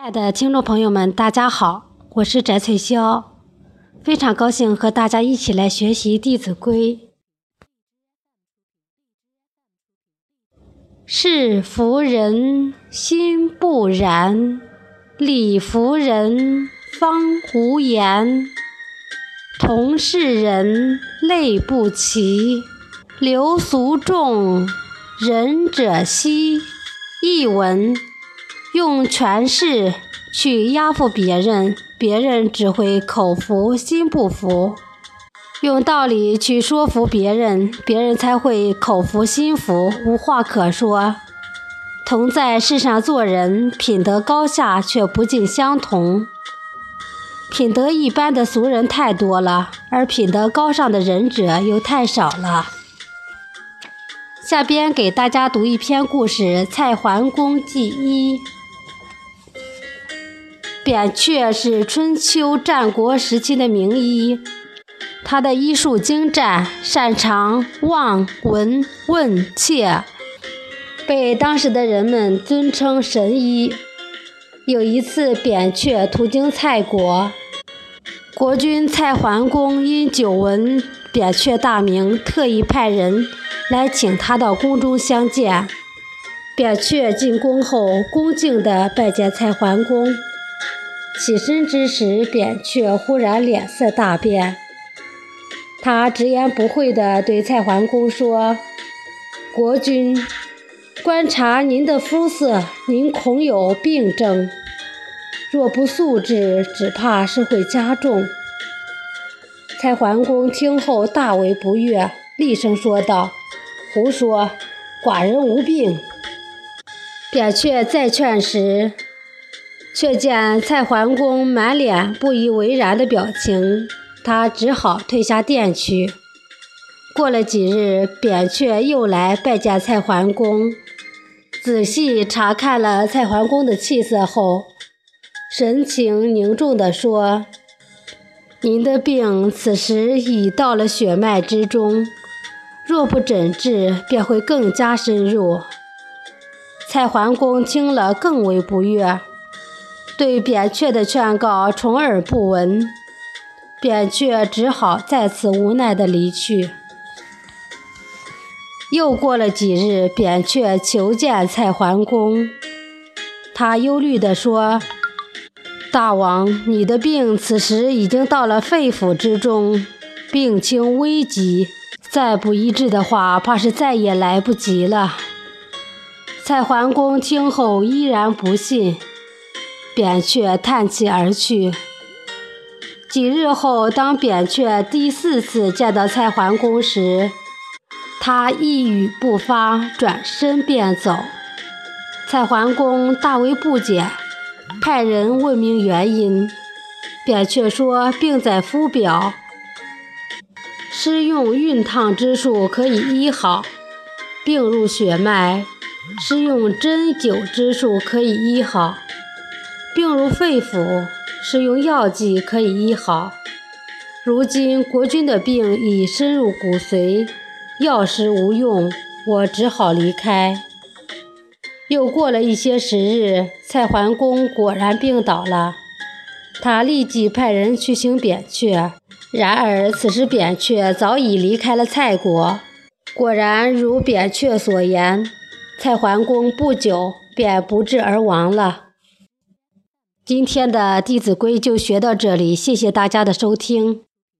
亲爱的听众朋友们，大家好，我是翟翠霄，非常高兴和大家一起来学习《弟子规》。是福人心不然，礼服人方无言。同是人类不齐，流俗众，仁者稀。译文。用权势去压服别人，别人只会口服心不服；用道理去说服别人，别人才会口服心服，无话可说。同在世上做人，品德高下却不尽相同。品德一般的俗人太多了，而品德高尚的仁者又太少了。下边给大家读一篇故事《蔡桓公记一》。扁鹊是春秋战国时期的名医，他的医术精湛，擅长望、闻、问、切，被当时的人们尊称神医。有一次，扁鹊途经蔡国，国君蔡桓公因久闻扁鹊大名，特意派人来请他到宫中相见。扁鹊进宫后，恭敬地拜见蔡桓公。起身之时，扁鹊忽然脸色大变。他直言不讳地对蔡桓公说：“国君，观察您的肤色，您恐有病症，若不速治，只怕是会加重。”蔡桓公听后大为不悦，厉声说道：“胡说，寡人无病。”扁鹊再劝时，却见蔡桓公满脸不以为然的表情，他只好退下殿去。过了几日，扁鹊又来拜见蔡桓公，仔细查看了蔡桓公的气色后，神情凝重地说：“您的病此时已到了血脉之中，若不诊治，便会更加深入。”蔡桓公听了更为不悦。对扁鹊的劝告充耳不闻，扁鹊只好再次无奈地离去。又过了几日，扁鹊求见蔡桓公，他忧虑地说：“大王，你的病此时已经到了肺腑之中，病情危急，再不医治的话，怕是再也来不及了。”蔡桓公听后依然不信。扁鹊叹气而去。几日后，当扁鹊第四次见到蔡桓公时，他一语不发，转身便走。蔡桓公大为不解，派人问明原因。扁鹊说：“病在肤表，施用熨烫之术可以医好；病入血脉，施用针灸之术可以医好。”病入肺腑，是用药剂可以医好。如今国君的病已深入骨髓，药石无用，我只好离开。又过了一些时日，蔡桓公果然病倒了，他立即派人去请扁鹊。然而此时扁鹊早已离开了蔡国。果然如扁鹊所言，蔡桓公不久便不治而亡了。今天的《弟子规》就学到这里，谢谢大家的收听。